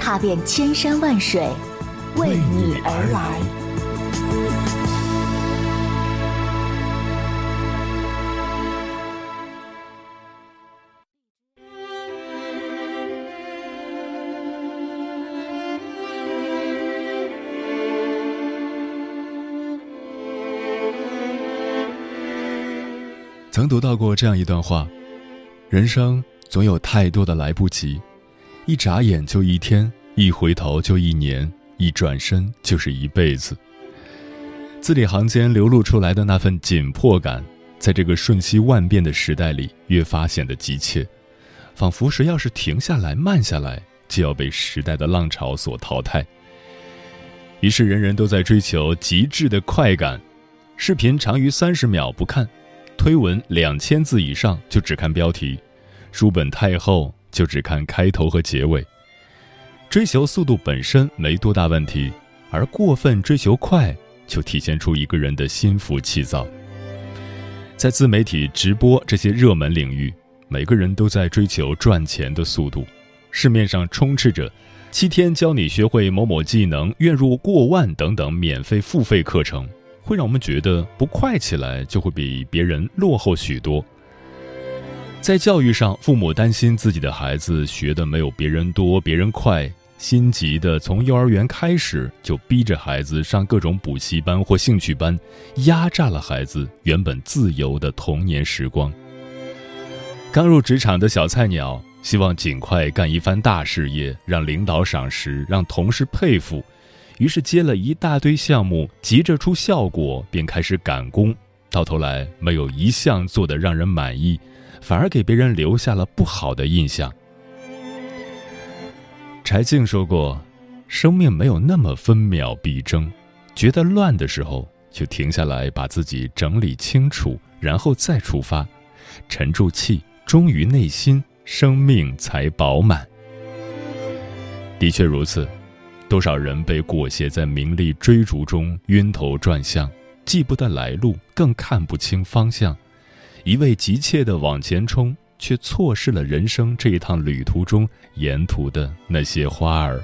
踏遍千山万水，为你而来。曾读到过这样一段话：人生总有太多的来不及，一眨眼就一天，一回头就一年，一转身就是一辈子。字里行间流露出来的那份紧迫感，在这个瞬息万变的时代里，越发显得急切，仿佛谁要是停下来、慢下来，就要被时代的浪潮所淘汰。于是，人人都在追求极致的快感，视频长于三十秒不看。推文两千字以上就只看标题，书本太厚就只看开头和结尾。追求速度本身没多大问题，而过分追求快，就体现出一个人的心浮气躁。在自媒体直播这些热门领域，每个人都在追求赚钱的速度，市面上充斥着七天教你学会某某技能、月入过万等等免费付费课程。会让我们觉得不快起来就会比别人落后许多。在教育上，父母担心自己的孩子学的没有别人多、别人快，心急的从幼儿园开始就逼着孩子上各种补习班或兴趣班，压榨了孩子原本自由的童年时光。刚入职场的小菜鸟希望尽快干一番大事业，让领导赏识，让同事佩服。于是接了一大堆项目，急着出效果，便开始赶工，到头来没有一项做得让人满意，反而给别人留下了不好的印象。柴静说过：“生命没有那么分秒必争，觉得乱的时候就停下来，把自己整理清楚，然后再出发，沉住气，忠于内心，生命才饱满。”的确如此。多少人被裹挟在名利追逐中晕头转向，记不得来路，更看不清方向，一味急切地往前冲，却错失了人生这一趟旅途中沿途的那些花儿。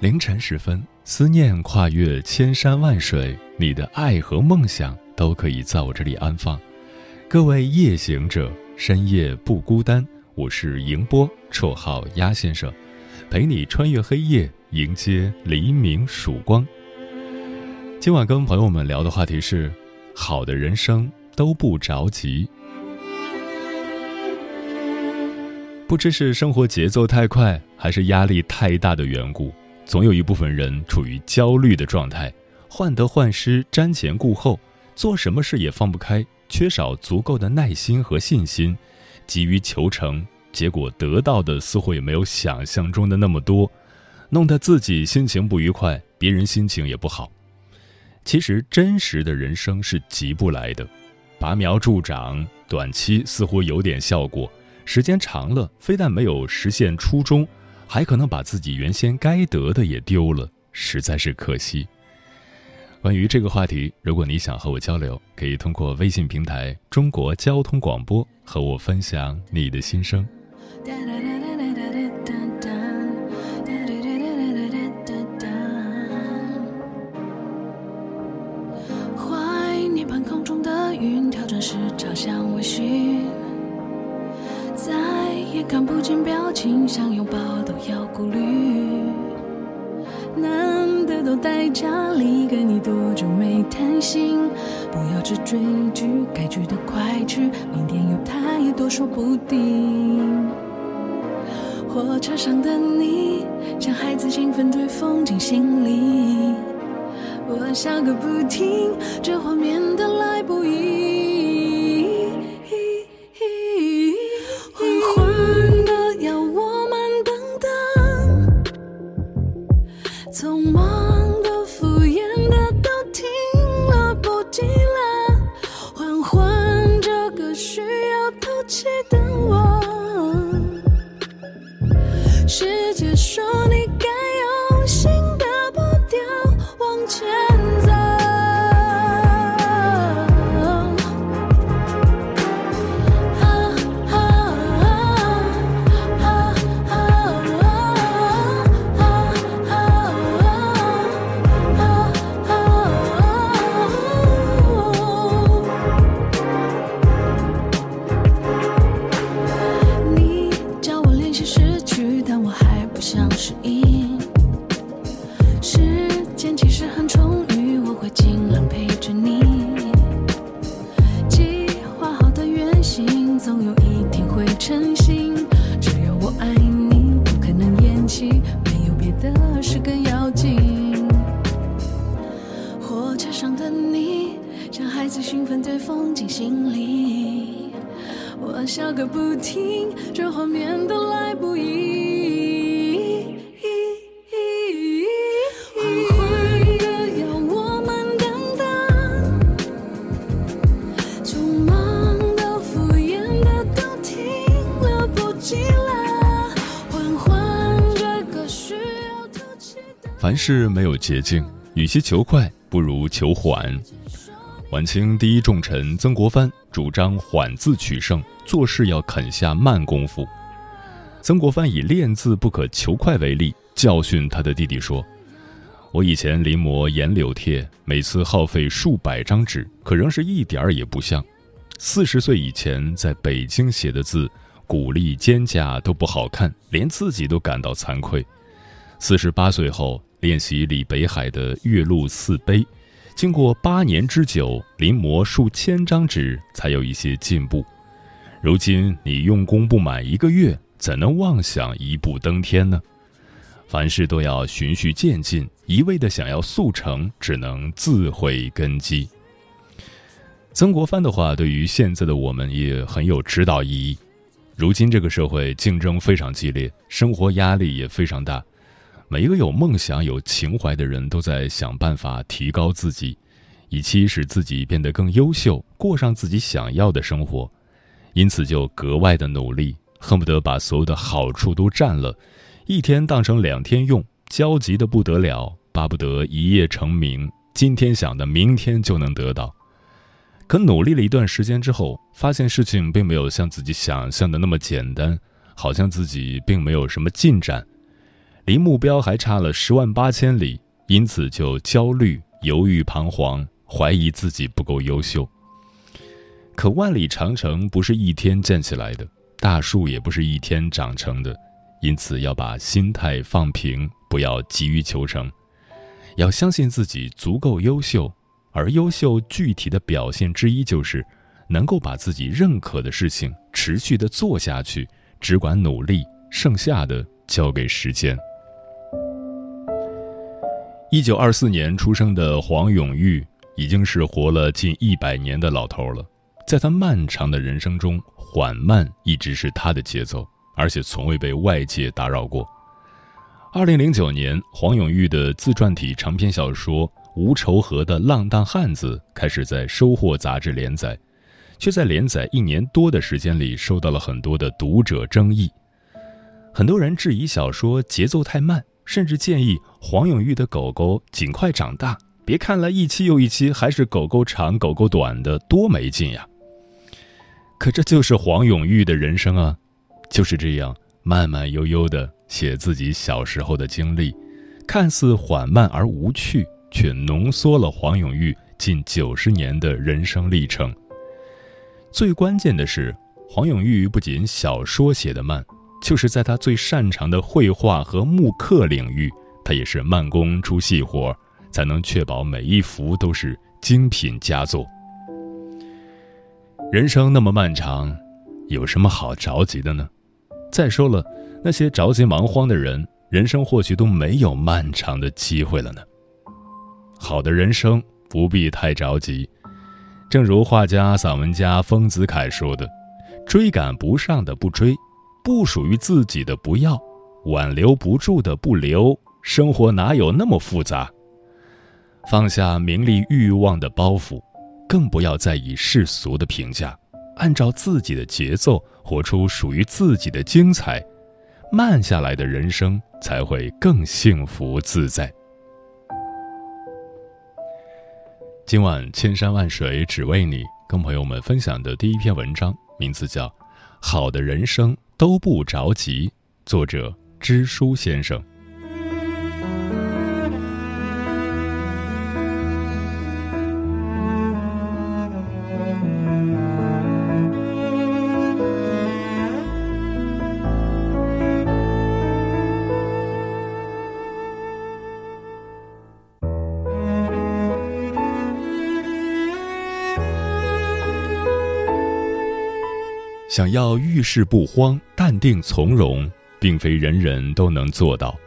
凌晨时分，思念跨越千山万水，你的爱和梦想都可以在我这里安放。各位夜行者，深夜不孤单。我是迎波，绰号鸭先生，陪你穿越黑夜，迎接黎明曙光。今晚跟朋友们聊的话题是：好的人生都不着急。不知是生活节奏太快，还是压力太大的缘故，总有一部分人处于焦虑的状态，患得患失，瞻前顾后，做什么事也放不开。缺少足够的耐心和信心，急于求成，结果得到的似乎也没有想象中的那么多，弄得自己心情不愉快，别人心情也不好。其实真实的人生是急不来的，拔苗助长，短期似乎有点效果，时间长了，非但没有实现初衷，还可能把自己原先该得的也丢了，实在是可惜。关于这个话题，如果你想和我交流，可以通过微信平台“中国交通广播”和我分享你的心声。顾虑。难得都待家里，跟你多久没谈心？不要只追剧，该去的快去，明天有太多说不定。火车上的你，像孩子兴奋对风景心里，我笑个不停，这画面的来不易。凡事没有捷径，与其求快，不如求缓。晚清第一重臣曾国藩主张缓字取胜，做事要肯下慢功夫。曾国藩以练字不可求快为例，教训他的弟弟说：“我以前临摹颜柳帖，每次耗费数百张纸，可仍是一点儿也不像。四十岁以前在北京写的字，骨力肩胛都不好看，连自己都感到惭愧。四十八岁后练习李北海的《岳麓寺碑》，经过八年之久，临摹数千张纸，才有一些进步。如今你用功不满一个月，怎能妄想一步登天呢？凡事都要循序渐进，一味的想要速成，只能自毁根基。曾国藩的话对于现在的我们也很有指导意义。如今这个社会竞争非常激烈，生活压力也非常大，每一个有梦想、有情怀的人都在想办法提高自己，以期使自己变得更优秀，过上自己想要的生活。因此就格外的努力，恨不得把所有的好处都占了，一天当成两天用，焦急的不得了，巴不得一夜成名，今天想的明天就能得到。可努力了一段时间之后，发现事情并没有像自己想象的那么简单，好像自己并没有什么进展，离目标还差了十万八千里，因此就焦虑、犹豫、彷徨，怀疑自己不够优秀。可万里长城不是一天建起来的，大树也不是一天长成的，因此要把心态放平，不要急于求成，要相信自己足够优秀。而优秀具体的表现之一，就是能够把自己认可的事情持续的做下去，只管努力，剩下的交给时间。一九二四年出生的黄永玉，已经是活了近一百年的老头了。在他漫长的人生中，缓慢一直是他的节奏，而且从未被外界打扰过。二零零九年，黄永玉的自传体长篇小说《无愁河的浪荡汉子》开始在《收获》杂志连载，却在连载一年多的时间里受到了很多的读者争议。很多人质疑小说节奏太慢，甚至建议黄永玉的狗狗尽快长大，别看了一期又一期还是狗狗长狗狗短的，多没劲呀！可这就是黄永玉的人生啊，就是这样慢慢悠悠的写自己小时候的经历，看似缓慢而无趣，却浓缩了黄永玉近九十年的人生历程。最关键的是，黄永玉不仅小说写得慢，就是在他最擅长的绘画和木刻领域，他也是慢工出细活，才能确保每一幅都是精品佳作。人生那么漫长，有什么好着急的呢？再说了，那些着急忙慌的人，人生或许都没有漫长的机会了呢。好的人生不必太着急，正如画家、散文家丰子恺说的：“追赶不上的不追，不属于自己的不要，挽留不住的不留。生活哪有那么复杂？放下名利欲望的包袱。”更不要在意世俗的评价，按照自己的节奏活出属于自己的精彩，慢下来的人生才会更幸福自在。今晚千山万水只为你，跟朋友们分享的第一篇文章，名字叫《好的人生都不着急》，作者知书先生。想要遇事不慌、淡定从容，并非人人都能做到。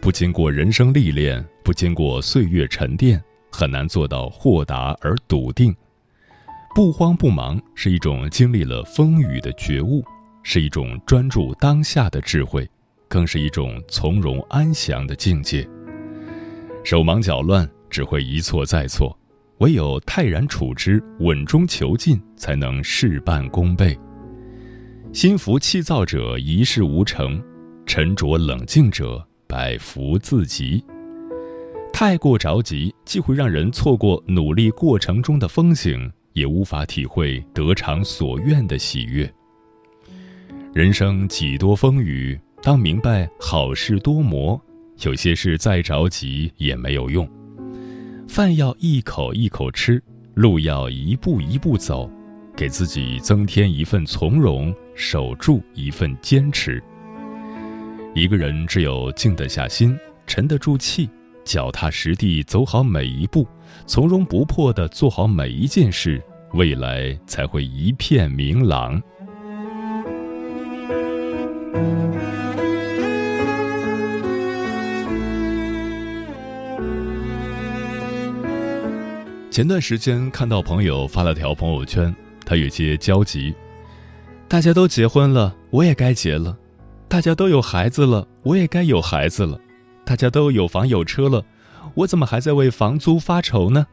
不经过人生历练，不经过岁月沉淀，很难做到豁达而笃定。不慌不忙是一种经历了风雨的觉悟，是一种专注当下的智慧，更是一种从容安详的境界。手忙脚乱只会一错再错，唯有泰然处之、稳中求进，才能事半功倍。心浮气躁者一事无成，沉着冷静者百福自集。太过着急，既会让人错过努力过程中的风景，也无法体会得偿所愿的喜悦。人生几多风雨，当明白好事多磨，有些事再着急也没有用。饭要一口一口吃，路要一步一步走。给自己增添一份从容，守住一份坚持。一个人只有静得下心，沉得住气，脚踏实地走好每一步，从容不迫地做好每一件事，未来才会一片明朗。前段时间看到朋友发了条朋友圈。他有些焦急，大家都结婚了，我也该结了；大家都有孩子了，我也该有孩子了；大家都有房有车了，我怎么还在为房租发愁呢？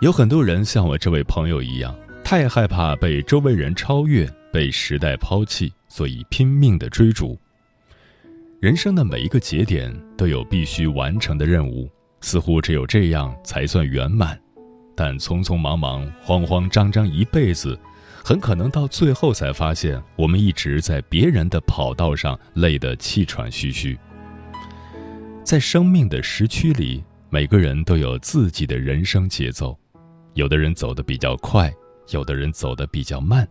有很多人像我这位朋友一样，太害怕被周围人超越，被时代抛弃，所以拼命的追逐。人生的每一个节点都有必须完成的任务，似乎只有这样才算圆满。但匆匆忙忙、慌慌张张一辈子，很可能到最后才发现，我们一直在别人的跑道上累得气喘吁吁。在生命的时区里，每个人都有自己的人生节奏，有的人走得比较快，有的人走得比较慢，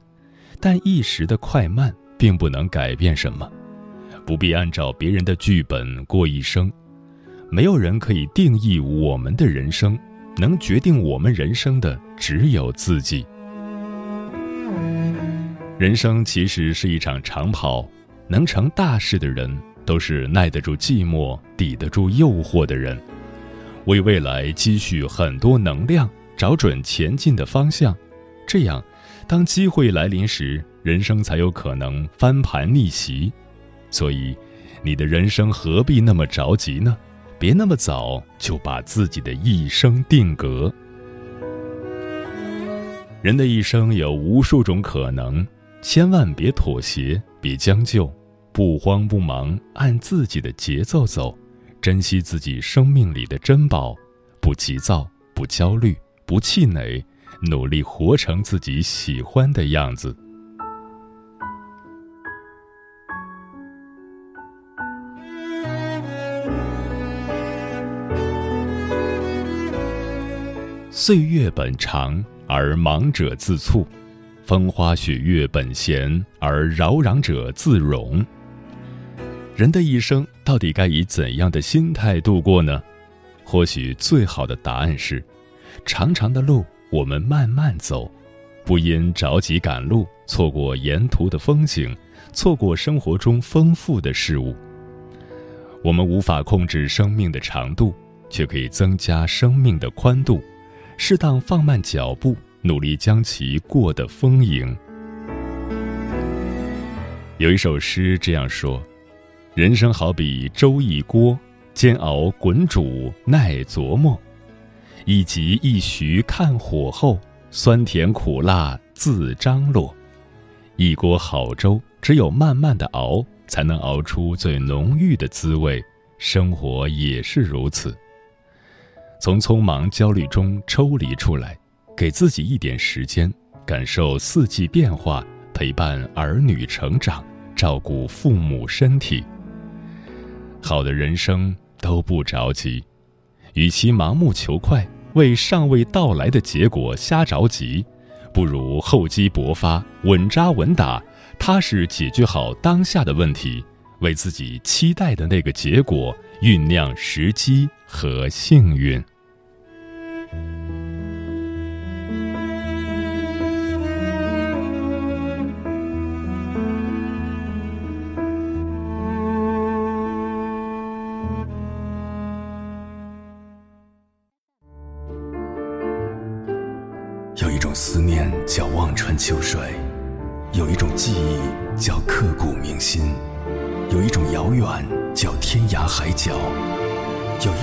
但一时的快慢并不能改变什么，不必按照别人的剧本过一生，没有人可以定义我们的人生。能决定我们人生的只有自己。人生其实是一场长跑，能成大事的人都是耐得住寂寞、抵得住诱惑的人，为未来积蓄很多能量，找准前进的方向。这样，当机会来临时，人生才有可能翻盘逆袭。所以，你的人生何必那么着急呢？别那么早就把自己的一生定格。人的一生有无数种可能，千万别妥协，别将就，不慌不忙，按自己的节奏走，珍惜自己生命里的珍宝，不急躁，不焦虑，不气馁，努力活成自己喜欢的样子。岁月本长而忙者自促，风花雪月本闲而扰攘者自容。人的一生到底该以怎样的心态度过呢？或许最好的答案是：长长的路我们慢慢走，不因着急赶路错过沿途的风景，错过生活中丰富的事物。我们无法控制生命的长度，却可以增加生命的宽度。适当放慢脚步，努力将其过得丰盈。有一首诗这样说：“人生好比粥一锅，煎熬滚煮耐琢磨。一急一徐看火候，酸甜苦辣自张罗。一锅好粥，只有慢慢的熬，才能熬出最浓郁的滋味。生活也是如此。从匆忙焦虑中抽离出来，给自己一点时间，感受四季变化，陪伴儿女成长，照顾父母身体。好的人生都不着急，与其盲目求快，为尚未到来的结果瞎着急，不如厚积薄发，稳扎稳打，踏实解决好当下的问题，为自己期待的那个结果酝酿时机和幸运。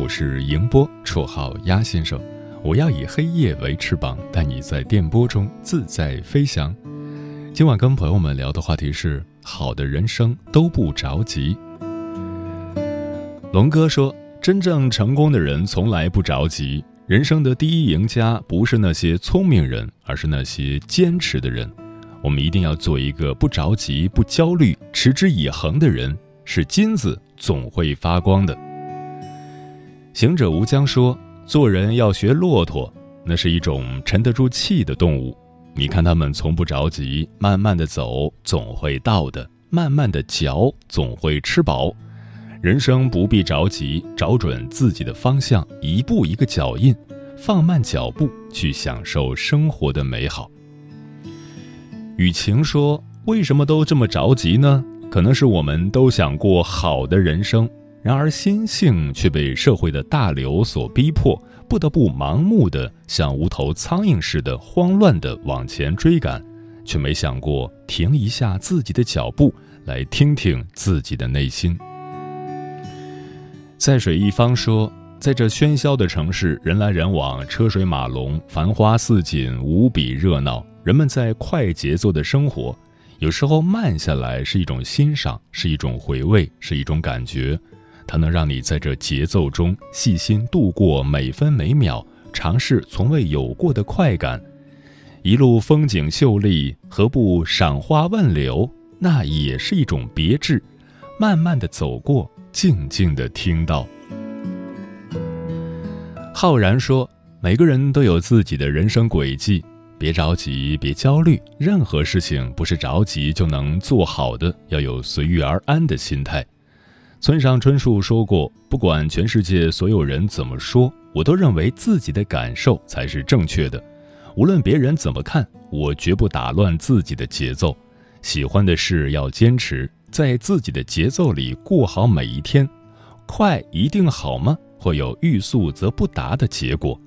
我是迎波，绰号鸭先生。我要以黑夜为翅膀，带你在电波中自在飞翔。今晚跟朋友们聊的话题是：好的人生都不着急。龙哥说，真正成功的人从来不着急，人生的第一赢家不是那些聪明人，而是那些坚持的人。我们一定要做一个不着急、不焦虑、持之以恒的人，是金子总会发光的。行者无疆说：“做人要学骆驼，那是一种沉得住气的动物。你看他们从不着急，慢慢的走，总会到的；慢慢的嚼，总会吃饱。人生不必着急，找准自己的方向，一步一个脚印，放慢脚步，去享受生活的美好。”雨晴说：“为什么都这么着急呢？可能是我们都想过好的人生，然而心性却被社会的大流所逼迫，不得不盲目的像无头苍蝇似的慌乱的往前追赶，却没想过停一下自己的脚步，来听听自己的内心。”在水一方说：“在这喧嚣的城市，人来人往，车水马龙，繁花似锦，无比热闹。”人们在快节奏的生活，有时候慢下来是一种欣赏，是一种回味，是一种感觉。它能让你在这节奏中细心度过每分每秒，尝试从未有过的快感。一路风景秀丽，何不赏花问柳？那也是一种别致。慢慢的走过，静静的听到。浩然说：“每个人都有自己的人生轨迹。”别着急，别焦虑，任何事情不是着急就能做好的，要有随遇而安的心态。村上春树说过：“不管全世界所有人怎么说，我都认为自己的感受才是正确的。无论别人怎么看，我绝不打乱自己的节奏。喜欢的事要坚持，在自己的节奏里过好每一天。快一定好吗？会有欲速则不达的结果。”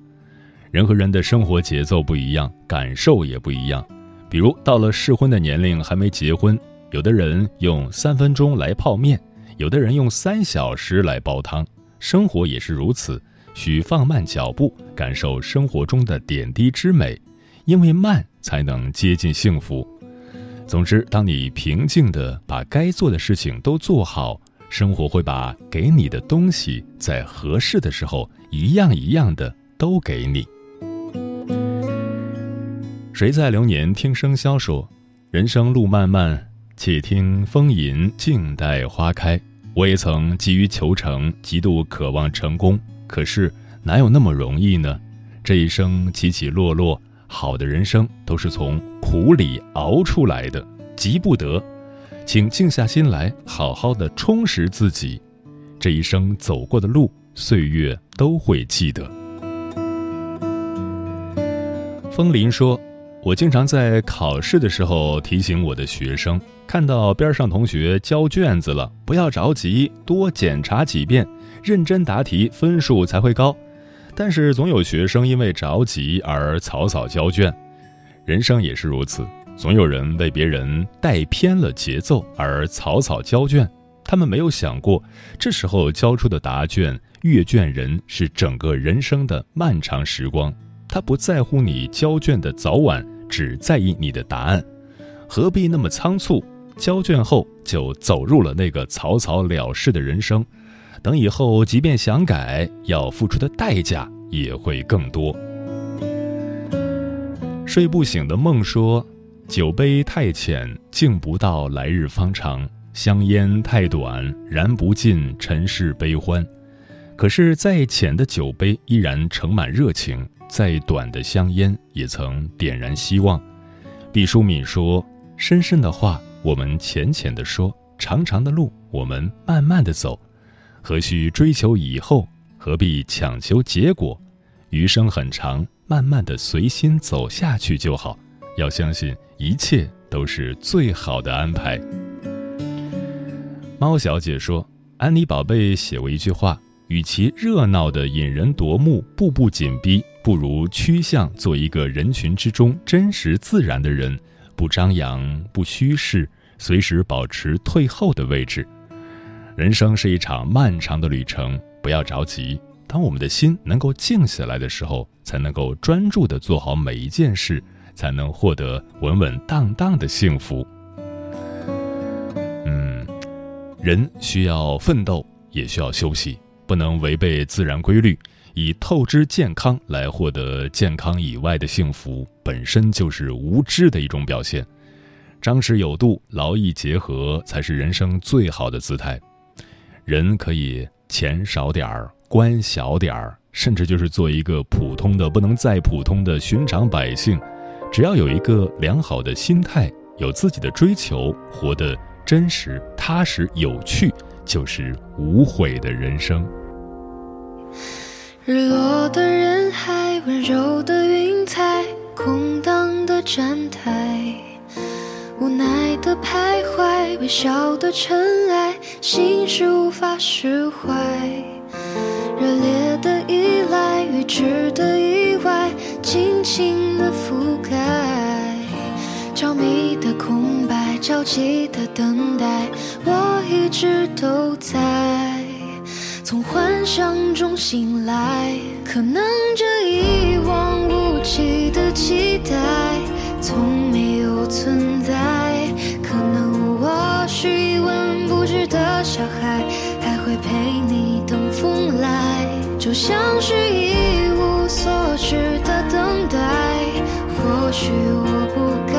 人和人的生活节奏不一样，感受也不一样。比如到了适婚的年龄还没结婚，有的人用三分钟来泡面，有的人用三小时来煲汤。生活也是如此，需放慢脚步，感受生活中的点滴之美，因为慢才能接近幸福。总之，当你平静地把该做的事情都做好，生活会把给你的东西在合适的时候一样一样的都给你。谁在流年听笙箫说：“人生路漫漫，且听风吟，静待花开。”我也曾急于求成，极度渴望成功，可是哪有那么容易呢？这一生起起落落，好的人生都是从苦里熬出来的，急不得。请静下心来，好好的充实自己。这一生走过的路，岁月都会记得。风林说。我经常在考试的时候提醒我的学生，看到边上同学交卷子了，不要着急，多检查几遍，认真答题，分数才会高。但是总有学生因为着急而草草交卷，人生也是如此，总有人为别人带偏了节奏而草草交卷。他们没有想过，这时候交出的答卷，阅卷人是整个人生的漫长时光。他不在乎你交卷的早晚，只在意你的答案。何必那么仓促？交卷后就走入了那个草草了事的人生。等以后，即便想改，要付出的代价也会更多。睡不醒的梦说：“酒杯太浅，敬不到来日方长。”香烟太短，燃不尽尘世悲欢。可是再浅的酒杯依然盛满热情，再短的香烟也曾点燃希望。毕淑敏说：“深深的话，我们浅浅的说；长长的路，我们慢慢的走。何须追求以后？何必强求结果？余生很长，慢慢的随心走下去就好。要相信，一切都是最好的安排。”猫小姐说：“安妮宝贝写过一句话，与其热闹的引人夺目、步步紧逼，不如趋向做一个人群之中真实自然的人，不张扬，不虚饰，随时保持退后的位置。人生是一场漫长的旅程，不要着急。当我们的心能够静下来的时候，才能够专注的做好每一件事，才能获得稳稳当当的幸福。”嗯人需要奋斗，也需要休息，不能违背自然规律，以透支健康来获得健康以外的幸福，本身就是无知的一种表现。张弛有度，劳逸结合，才是人生最好的姿态。人可以钱少点儿，官小点儿，甚至就是做一个普通的不能再普通的寻常百姓，只要有一个良好的心态，有自己的追求，活得。真实、踏实、有趣，就是无悔的人生。日落的人海，温柔的云彩，空荡的站台，无奈的徘徊，微笑的尘埃，心事无法释怀。热烈的依赖，预知的意外，轻轻的覆盖，着迷的空白。着急的等待，我一直都在，从幻想中醒来。可能这一望无际的期待，从没有存在。可能我是一文不值的小孩，还会陪你等风来。就像是一无所知的等待，或许我不该。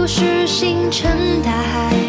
不是星辰大海